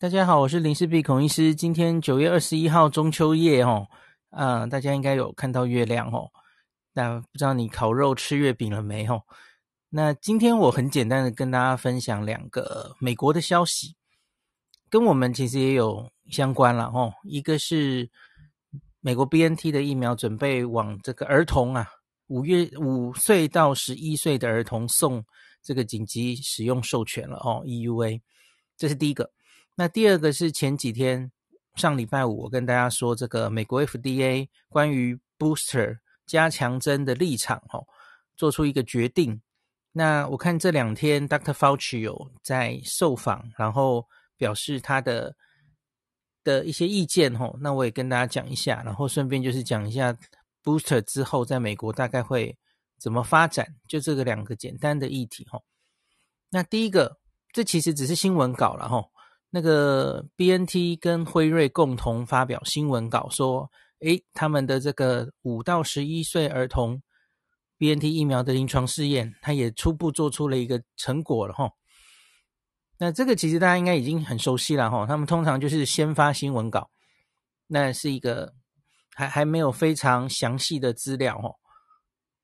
大家好，我是林氏璧孔医师。今天九月二十一号中秋夜哦，啊、呃，大家应该有看到月亮哦。那不知道你烤肉吃月饼了没哦？那今天我很简单的跟大家分享两个美国的消息，跟我们其实也有相关了哦。一个是美国 BNT 的疫苗准备往这个儿童啊，五月五岁到十一岁的儿童送这个紧急使用授权了哦，EUA，这是第一个。那第二个是前几天上礼拜五，我跟大家说这个美国 FDA 关于 booster 加强针的立场，哦，做出一个决定。那我看这两天 Dr. Fauci 有在受访，然后表示他的的一些意见，哦，那我也跟大家讲一下，然后顺便就是讲一下 booster 之后在美国大概会怎么发展，就这个两个简单的议题，哦。那第一个，这其实只是新闻稿了，哦。那个 BNT 跟辉瑞共同发表新闻稿说，诶，他们的这个五到十一岁儿童 BNT 疫苗的临床试验，他也初步做出了一个成果了哈。那这个其实大家应该已经很熟悉了哈，他们通常就是先发新闻稿，那是一个还还没有非常详细的资料哈。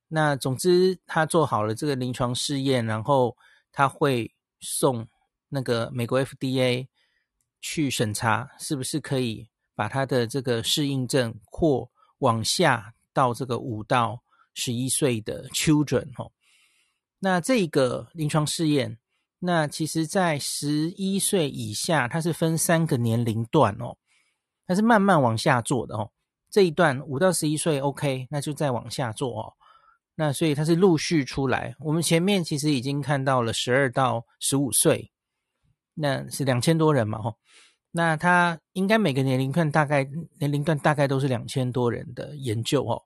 那总之他做好了这个临床试验，然后他会送那个美国 FDA。去审查是不是可以把他的这个适应症扩往下到这个五到十一岁的 children 哦，那这个临床试验，那其实在十一岁以下，它是分三个年龄段哦，它是慢慢往下做的哦。这一段五到十一岁 OK，那就再往下做哦。那所以它是陆续出来，我们前面其实已经看到了十二到十五岁。那是两千多人嘛，吼，那他应该每个年龄段大概年龄段大概都是两千多人的研究，哦。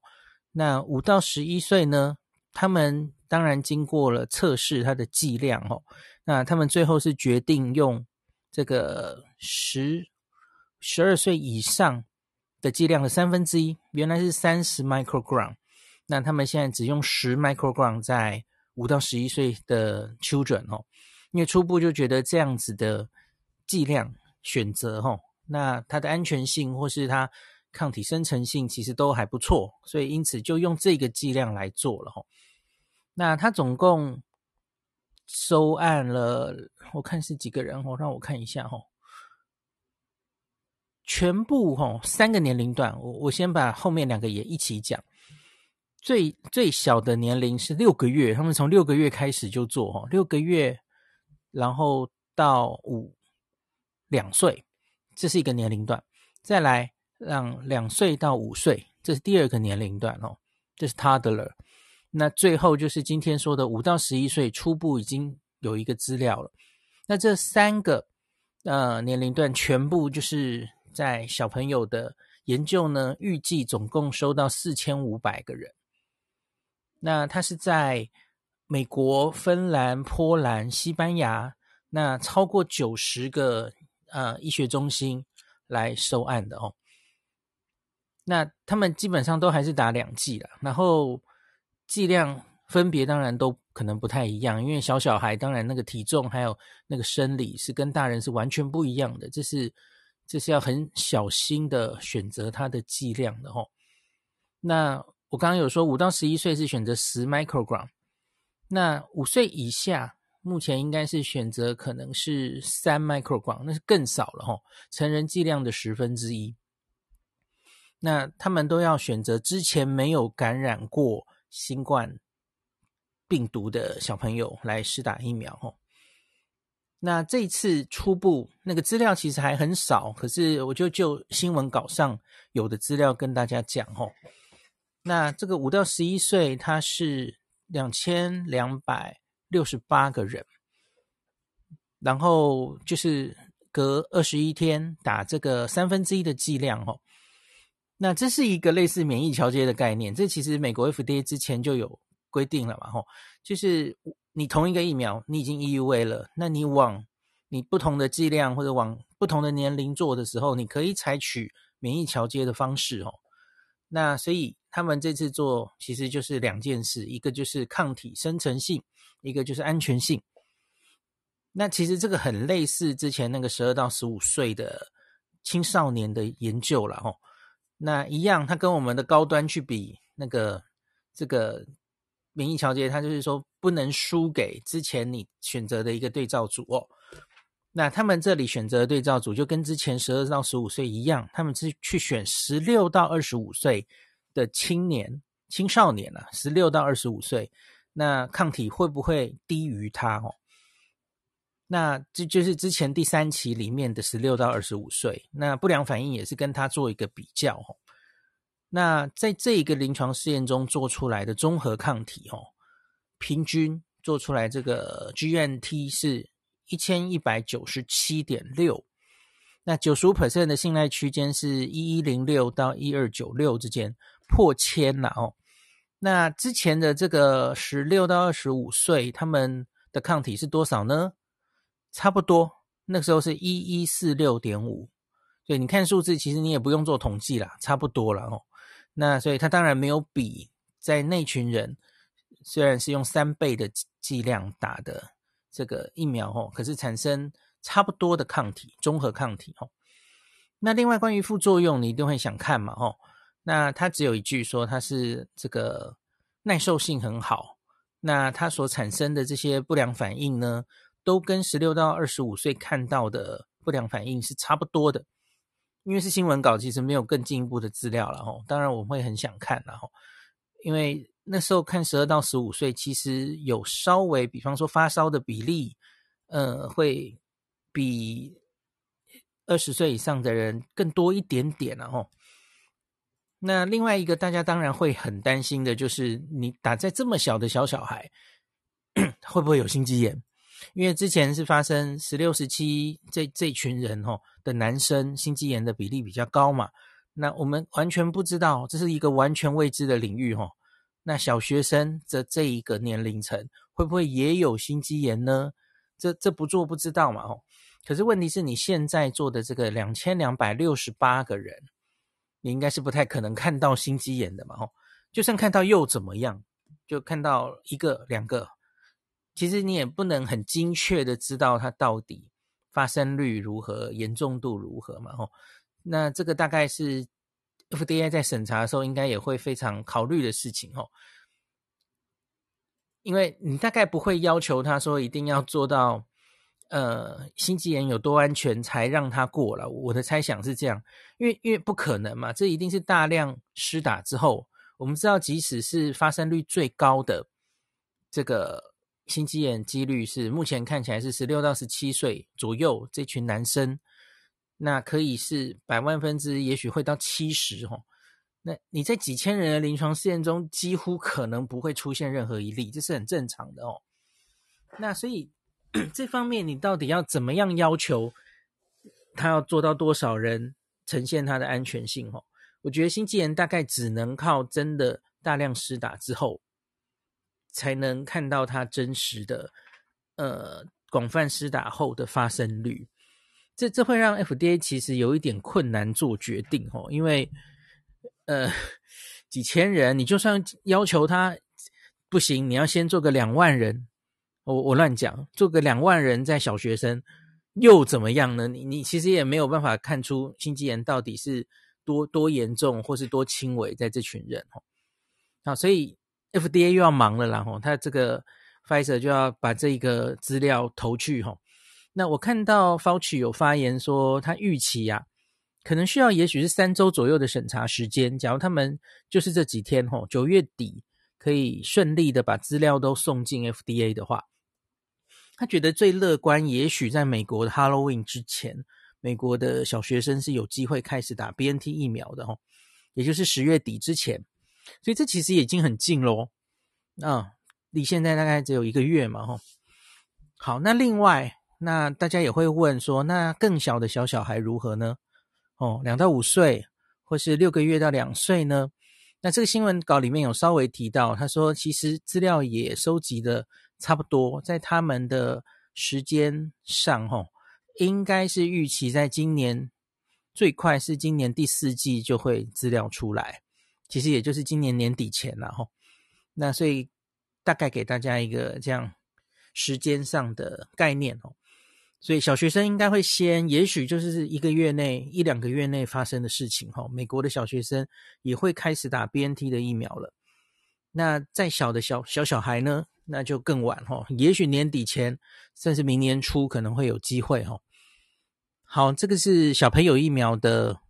那五到十一岁呢，他们当然经过了测试它的剂量，哦。那他们最后是决定用这个十十二岁以上的剂量的三分之一，原来是三十 microgram，那他们现在只用十 microgram 在五到十一岁的 children，哦。因为初步就觉得这样子的剂量选择，吼，那它的安全性或是它抗体生成性其实都还不错，所以因此就用这个剂量来做了，吼。那他总共收案了，我看是几个人，吼，让我看一下，吼，全部，吼，三个年龄段，我我先把后面两个也一起讲。最最小的年龄是六个月，他们从六个月开始就做，吼，六个月。然后到五两岁，这是一个年龄段。再来让两岁到五岁，这是第二个年龄段哦，这是 toddler。那最后就是今天说的五到十一岁，初步已经有一个资料了。那这三个呃年龄段全部就是在小朋友的研究呢，预计总共收到四千五百个人。那他是在。美国、芬兰、波兰、西班牙，那超过九十个呃医学中心来收案的哦。那他们基本上都还是打两剂了，然后剂量分别当然都可能不太一样，因为小小孩当然那个体重还有那个生理是跟大人是完全不一样的，这是这是要很小心的选择它的剂量的哦。那我刚刚有说五到十一岁是选择十 microgram。那五岁以下，目前应该是选择可能是三 microgram，那是更少了吼，成人剂量的十分之一。那他们都要选择之前没有感染过新冠病毒的小朋友来施打疫苗吼。那这次初步那个资料其实还很少，可是我就就新闻稿上有的资料跟大家讲吼。那这个五到十一岁，他是。两千两百六十八个人，然后就是隔二十一天打这个三分之一的剂量哦。那这是一个类似免疫桥接的概念，这其实美国 FDA 之前就有规定了嘛吼，就是你同一个疫苗你已经 EUA 了，那你往你不同的剂量或者往不同的年龄做的时候，你可以采取免疫桥接的方式哦。那所以。他们这次做其实就是两件事，一个就是抗体生成性，一个就是安全性。那其实这个很类似之前那个十二到十五岁的青少年的研究了哦。那一样，它跟我们的高端去比，那个这个免疫调节，它就是说不能输给之前你选择的一个对照组哦。那他们这里选择对照组就跟之前十二到十五岁一样，他们是去选十六到二十五岁的青年、青少年啊，十六到二十五岁，那抗体会不会低于他哦？那这就是之前第三期里面的十六到二十五岁，那不良反应也是跟他做一个比较哦。那在这一个临床试验中做出来的综合抗体哦，平均做出来这个 GNT 是。一千一百九十七点六，那九十五 percent 的信赖区间是一一零六到一二九六之间，破千了哦。那之前的这个十六到二十五岁，他们的抗体是多少呢？差不多，那个时候是一一四六点五。对你看数字，其实你也不用做统计啦，差不多了哦。那所以他当然没有比在那群人，虽然是用三倍的剂量打的。这个疫苗哦，可是产生差不多的抗体，综合抗体哦。那另外关于副作用，你一定会想看嘛哦。那它只有一句说它是这个耐受性很好。那它所产生的这些不良反应呢，都跟十六到二十五岁看到的不良反应是差不多的。因为是新闻稿，其实没有更进一步的资料了哦。当然我会很想看了哦，因为。那时候看十二到十五岁，其实有稍微，比方说发烧的比例，呃，会比二十岁以上的人更多一点点了哦。那另外一个大家当然会很担心的就是，你打在这么小的小小孩，会不会有心肌炎？因为之前是发生十六、十七这这群人哦的男生心肌炎的比例比较高嘛。那我们完全不知道，这是一个完全未知的领域哦。那小学生的这一个年龄层会不会也有心肌炎呢？这这不做不知道嘛吼。可是问题是你现在做的这个两千两百六十八个人，你应该是不太可能看到心肌炎的嘛吼。就算看到又怎么样？就看到一个两个，其实你也不能很精确的知道它到底发生率如何、严重度如何嘛吼。那这个大概是。FDA 在审查的时候，应该也会非常考虑的事情哦，因为你大概不会要求他说一定要做到，呃，心肌炎有多安全才让他过了。我的猜想是这样，因为因为不可能嘛，这一定是大量施打之后，我们知道，即使是发生率最高的这个心肌炎几率是目前看起来是十六到十七岁左右这群男生。那可以是百万分之，也许会到七十哦。那你在几千人的临床试验中，几乎可能不会出现任何一例，这是很正常的哦。那所以这方面，你到底要怎么样要求他要做到多少人呈现他的安全性？哦，我觉得新纪元大概只能靠真的大量施打之后，才能看到它真实的呃广泛施打后的发生率。这这会让 FDA 其实有一点困难做决定哦，因为呃几千人，你就算要求他不行，你要先做个两万人，我我乱讲，做个两万人在小学生又怎么样呢？你你其实也没有办法看出心肌炎到底是多多严重或是多轻微在这群人哦。好，所以 FDA 又要忙了啦吼，他这个 Pfizer 就要把这个资料投去吼。那我看到 Fauci 有发言说，他预期呀、啊，可能需要也许是三周左右的审查时间。假如他们就是这几天吼，九月底可以顺利的把资料都送进 FDA 的话，他觉得最乐观，也许在美国的 Halloween 之前，美国的小学生是有机会开始打 BNT 疫苗的吼，也就是十月底之前。所以这其实已经很近喽，啊，离现在大概只有一个月嘛吼。好，那另外。那大家也会问说，那更小的小小孩如何呢？哦，两到五岁，或是六个月到两岁呢？那这个新闻稿里面有稍微提到，他说其实资料也收集的差不多，在他们的时间上，吼，应该是预期在今年最快是今年第四季就会资料出来，其实也就是今年年底前了，吼。那所以大概给大家一个这样时间上的概念，哦。所以小学生应该会先，也许就是一个月内、一两个月内发生的事情哈。美国的小学生也会开始打 BNT 的疫苗了。那再小的小小小孩呢，那就更晚哈，也许年底前，甚至明年初可能会有机会哈。好，这个是小朋友疫苗的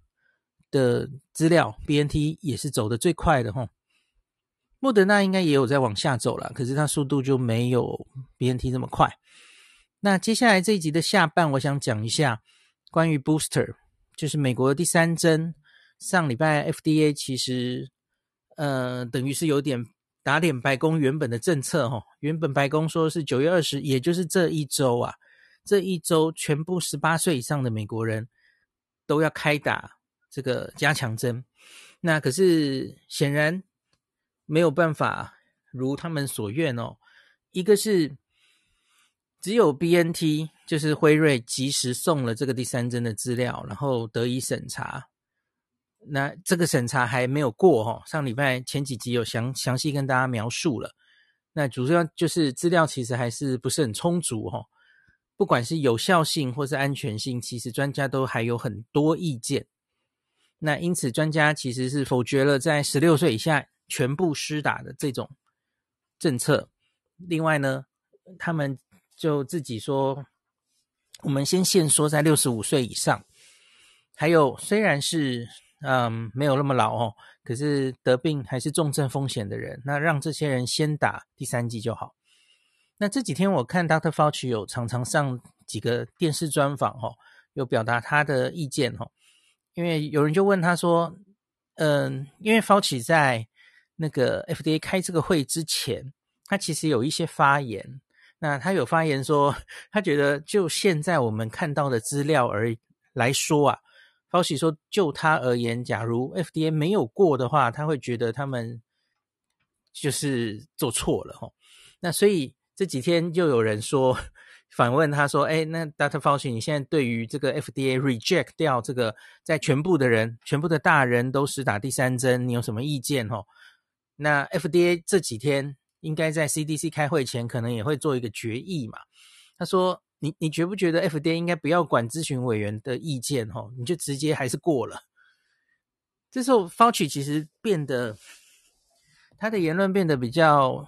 的资料，BNT 也是走得最快的哈。莫德纳应该也有在往下走了，可是它速度就没有 BNT 这么快。那接下来这一集的下半，我想讲一下关于 booster，就是美国的第三针。上礼拜 FDA 其实呃，等于是有点打脸白宫原本的政策哈。原本白宫说是九月二十，也就是这一周啊，这一周全部十八岁以上的美国人都要开打这个加强针。那可是显然。没有办法如他们所愿哦。一个是只有 BNT，就是辉瑞及时送了这个第三针的资料，然后得以审查。那这个审查还没有过哦。上礼拜前几集有详详细跟大家描述了。那主要就是资料其实还是不是很充足哦。不管是有效性或是安全性，其实专家都还有很多意见。那因此专家其实是否决了在十六岁以下。全部施打的这种政策，另外呢，他们就自己说，我们先限缩在六十五岁以上，还有虽然是嗯没有那么老哦，可是得病还是重症风险的人，那让这些人先打第三剂就好。那这几天我看 Dr. Fauci 有常常上几个电视专访哦，有表达他的意见哦，因为有人就问他说，嗯，因为 Fauci 在那个 FDA 开这个会之前，他其实有一些发言。那他有发言说，他觉得就现在我们看到的资料而来说啊，Fauci 说就他而言，假如 FDA 没有过的话，他会觉得他们就是做错了齁。那所以这几天就有人说反问他说：“哎，那 Dr. Fauci，你现在对于这个 FDA reject 掉这个在全部的人、全部的大人都是打第三针，你有什么意见？”齁。那 FDA 这几天应该在 CDC 开会前，可能也会做一个决议嘛。他说：“你你觉不觉得 FDA 应该不要管咨询委员的意见？吼，你就直接还是过了。”这时候 Fauci 其实变得他的言论变得比较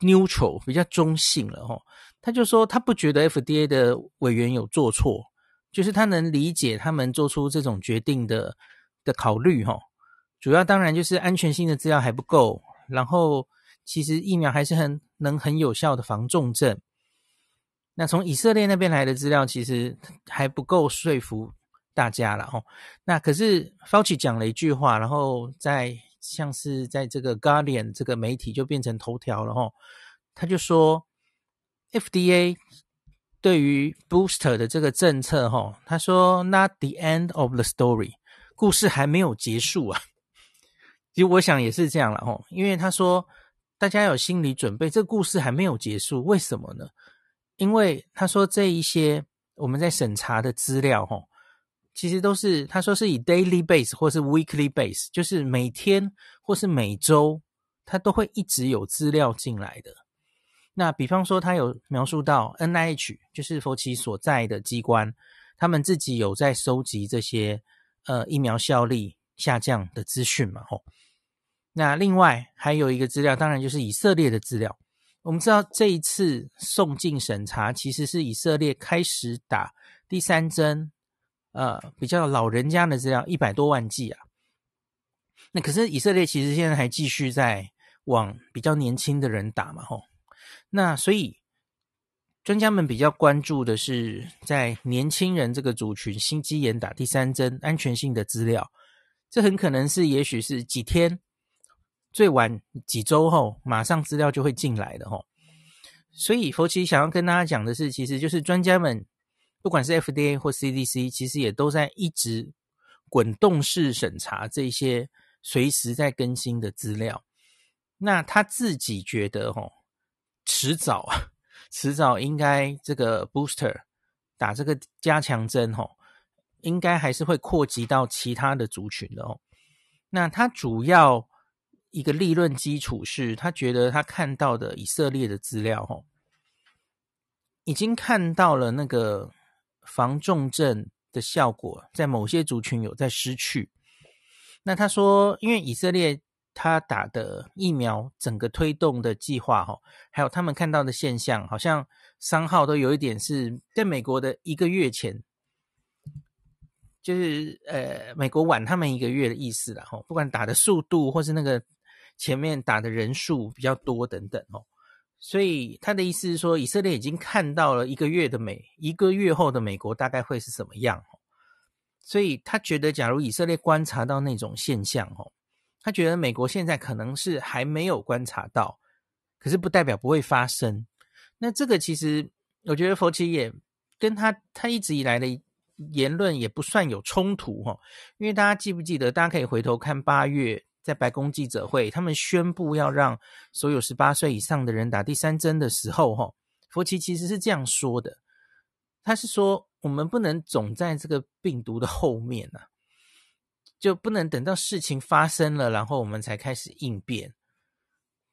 neutral，比较中性了。吼，他就说他不觉得 FDA 的委员有做错，就是他能理解他们做出这种决定的的考虑。吼。主要当然就是安全性的资料还不够，然后其实疫苗还是很能很有效的防重症。那从以色列那边来的资料其实还不够说服大家了哦。那可是 Fauci 讲了一句话，然后在像是在这个 Guardian 这个媒体就变成头条了哦。他就说 FDA 对于 Booster 的这个政策哈，他说 Not the end of the story，故事还没有结束啊。其实我想也是这样了哦，因为他说大家有心理准备，这个故事还没有结束，为什么呢？因为他说这一些我们在审查的资料吼，其实都是他说是以 daily base 或是 weekly base，就是每天或是每周，他都会一直有资料进来的。那比方说他有描述到 NIH，就是佛奇所在的机关，他们自己有在收集这些呃疫苗效力下降的资讯嘛吼。那另外还有一个资料，当然就是以色列的资料。我们知道这一次送进审查，其实是以色列开始打第三针，呃，比较老人家的资料，一百多万剂啊。那可是以色列其实现在还继续在往比较年轻的人打嘛，吼。那所以专家们比较关注的是在年轻人这个族群心肌炎打第三针安全性的资料，这很可能是也许是几天。最晚几周后，马上资料就会进来的吼。所以佛奇想要跟大家讲的是，其实就是专家们，不管是 FDA 或 CDC，其实也都在一直滚动式审查这些随时在更新的资料。那他自己觉得吼，迟早啊，迟早应该这个 booster 打这个加强针吼，应该还是会扩及到其他的族群的哦。那他主要。一个理论基础是他觉得他看到的以色列的资料，吼，已经看到了那个防重症的效果，在某些族群有在失去。那他说，因为以色列他打的疫苗整个推动的计划，哈，还有他们看到的现象，好像三号都有一点是在美国的一个月前，就是呃，美国晚他们一个月的意思了，哈，不管打的速度或是那个前面打的人数比较多等等，哦。所以他的意思是说，以色列已经看到了一个月的美，一个月后的美国大概会是什么样。所以他觉得，假如以色列观察到那种现象，哦，他觉得美国现在可能是还没有观察到，可是不代表不会发生。那这个其实，我觉得佛奇也跟他他一直以来的言论也不算有冲突，哈，因为大家记不记得？大家可以回头看八月。在白宫记者会，他们宣布要让所有十八岁以上的人打第三针的时候，哈，佛奇其实是这样说的，他是说我们不能总在这个病毒的后面啊，就不能等到事情发生了，然后我们才开始应变。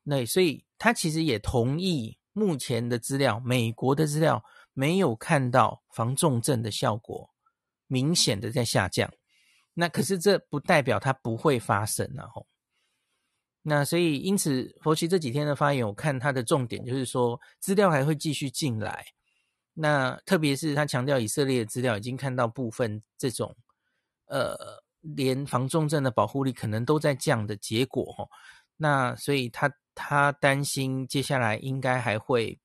那所以他其实也同意目前的资料，美国的资料没有看到防重症的效果明显的在下降。那可是这不代表它不会发生，然后，那所以因此，佛奇这几天的发言，我看他的重点就是说，资料还会继续进来。那特别是他强调以色列的资料已经看到部分这种，呃，连防重症的保护力可能都在降的结果，哈。那所以他他担心接下来应该还会，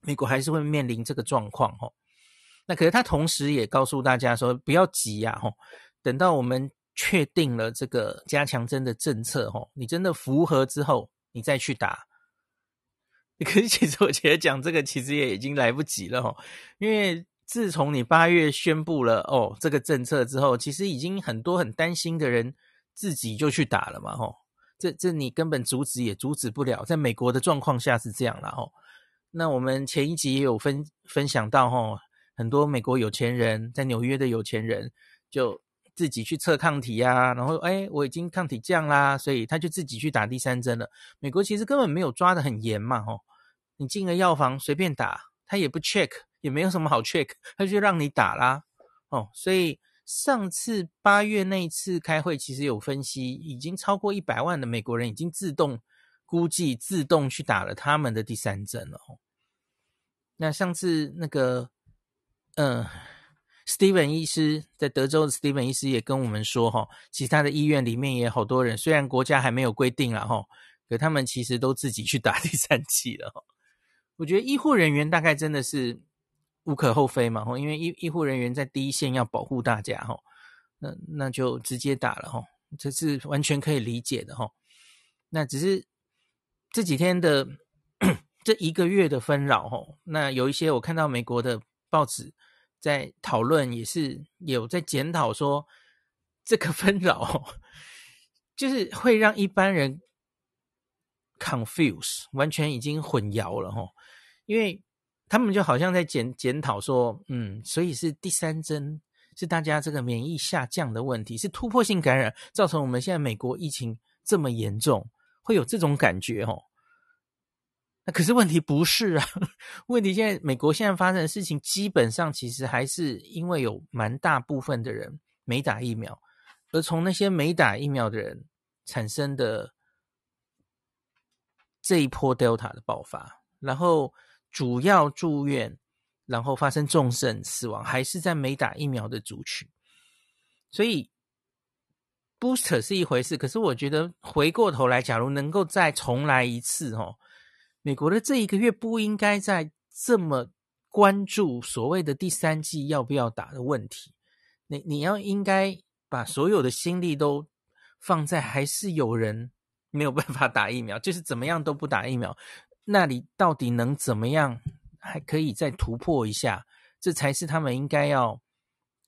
美国还是会面临这个状况，哈。那可是他同时也告诉大家说，不要急呀，吼。等到我们确定了这个加强针的政策，吼，你真的符合之后，你再去打。可是其实我觉得讲这个其实也已经来不及了，吼，因为自从你八月宣布了哦这个政策之后，其实已经很多很担心的人自己就去打了嘛，吼，这这你根本阻止也阻止不了。在美国的状况下是这样了，吼。那我们前一集也有分分享到，吼，很多美国有钱人在纽约的有钱人就。自己去测抗体呀、啊，然后哎，我已经抗体降啦，所以他就自己去打第三针了。美国其实根本没有抓得很严嘛，吼，你进了药房随便打，他也不 check，也没有什么好 check，他就让你打啦，哦，所以上次八月那一次开会，其实有分析，已经超过一百万的美国人已经自动估计自动去打了他们的第三针了，哦。那上次那个，嗯、Steven 医师在德州的 Steven 医师也跟我们说，哈，其他的医院里面也好多人，虽然国家还没有规定了，哈，可他们其实都自己去打第三剂了，哈。我觉得医护人员大概真的是无可厚非嘛，哈，因为医医护人员在第一线要保护大家，哈，那那就直接打了，哈，这是完全可以理解的，哈。那只是这几天的 这一个月的纷扰，哈，那有一些我看到美国的报纸。在讨论也是有在检讨说，这个 纷扰就是会让一般人 confuse，完全已经混淆了哈，因为他们就好像在检检讨说，嗯，所以是第三针是大家这个免疫下降的问题，是突破性感染造成我们现在美国疫情这么严重，会有这种感觉哦。那可是问题不是啊，问题现在美国现在发生的事情，基本上其实还是因为有蛮大部分的人没打疫苗，而从那些没打疫苗的人产生的这一波 Delta 的爆发，然后主要住院，然后发生重症死亡，还是在没打疫苗的族群。所以 Booster 是一回事，可是我觉得回过头来，假如能够再重来一次，哦。美国的这一个月不应该再这么关注所谓的第三季要不要打的问题，你你要应该把所有的心力都放在还是有人没有办法打疫苗，就是怎么样都不打疫苗，那你到底能怎么样还可以再突破一下？这才是他们应该要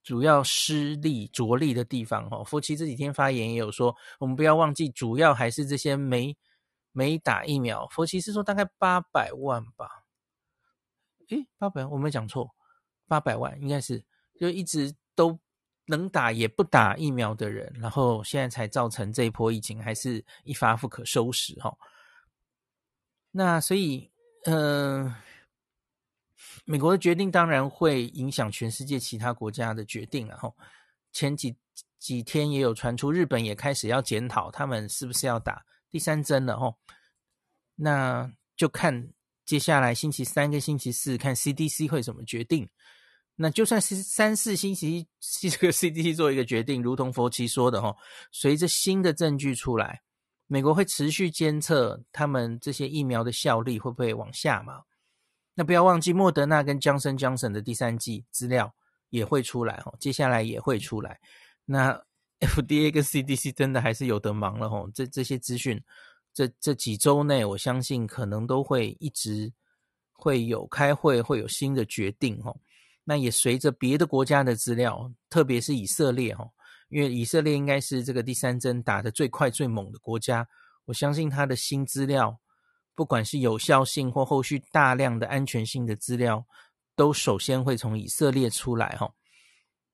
主要施力着力的地方哦。夫妻这几天发言也有说，我们不要忘记，主要还是这些没。没打疫苗，佛奇是说大概八百万吧？诶，八百万我没讲错，八百万应该是就一直都能打也不打疫苗的人，然后现在才造成这一波疫情还是一发不可收拾哈。那所以，嗯、呃，美国的决定当然会影响全世界其他国家的决定，然后前几几天也有传出，日本也开始要检讨他们是不是要打第三针了，吼。那就看接下来星期三跟星期四看 CDC 会怎么决定。那就算是三四星期一这个 CDC 做一个决定，如同佛奇说的，吼，随着新的证据出来，美国会持续监测他们这些疫苗的效力会不会往下嘛？那不要忘记，莫德纳跟强生强生的第三剂资料也会出来哦，接下来也会出来。那 FDA 跟 CDC 真的还是有得忙了哦，这这些资讯，这这几周内，我相信可能都会一直会有开会，会有新的决定哦。那也随着别的国家的资料，特别是以色列哦，因为以色列应该是这个第三针打得最快最猛的国家，我相信它的新资料。不管是有效性或后续大量的安全性的资料，都首先会从以色列出来哈。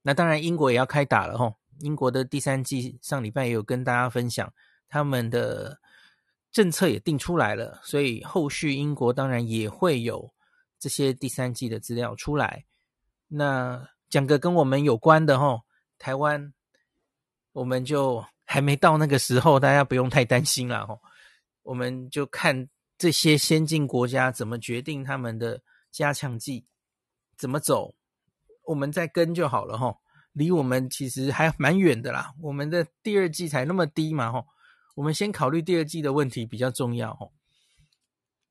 那当然，英国也要开打了吼。英国的第三季上礼拜也有跟大家分享，他们的政策也定出来了，所以后续英国当然也会有这些第三季的资料出来。那讲个跟我们有关的哈，台湾我们就还没到那个时候，大家不用太担心了哈。我们就看。这些先进国家怎么决定他们的加强剂怎么走，我们再跟就好了哈。离我们其实还蛮远的啦，我们的第二季才那么低嘛吼。我们先考虑第二季的问题比较重要吼。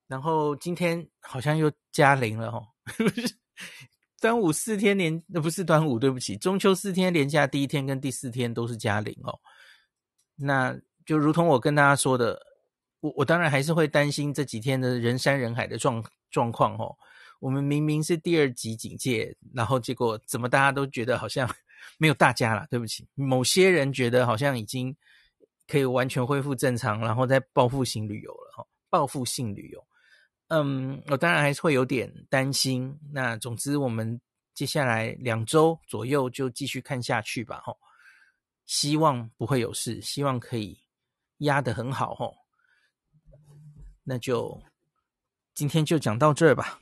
然后今天好像又加零了哈。端午四天连，那不是端午，对不起，中秋四天连假第一天跟第四天都是加零哦。那就如同我跟大家说的。我我当然还是会担心这几天的人山人海的状状况哦。我们明明是第二级警戒，然后结果怎么大家都觉得好像没有大家了？对不起，某些人觉得好像已经可以完全恢复正常，然后再报复性旅游了哈。报复性旅游，嗯，我当然还是会有点担心。那总之，我们接下来两周左右就继续看下去吧哈。希望不会有事，希望可以压得很好哈。那就今天就讲到这儿吧。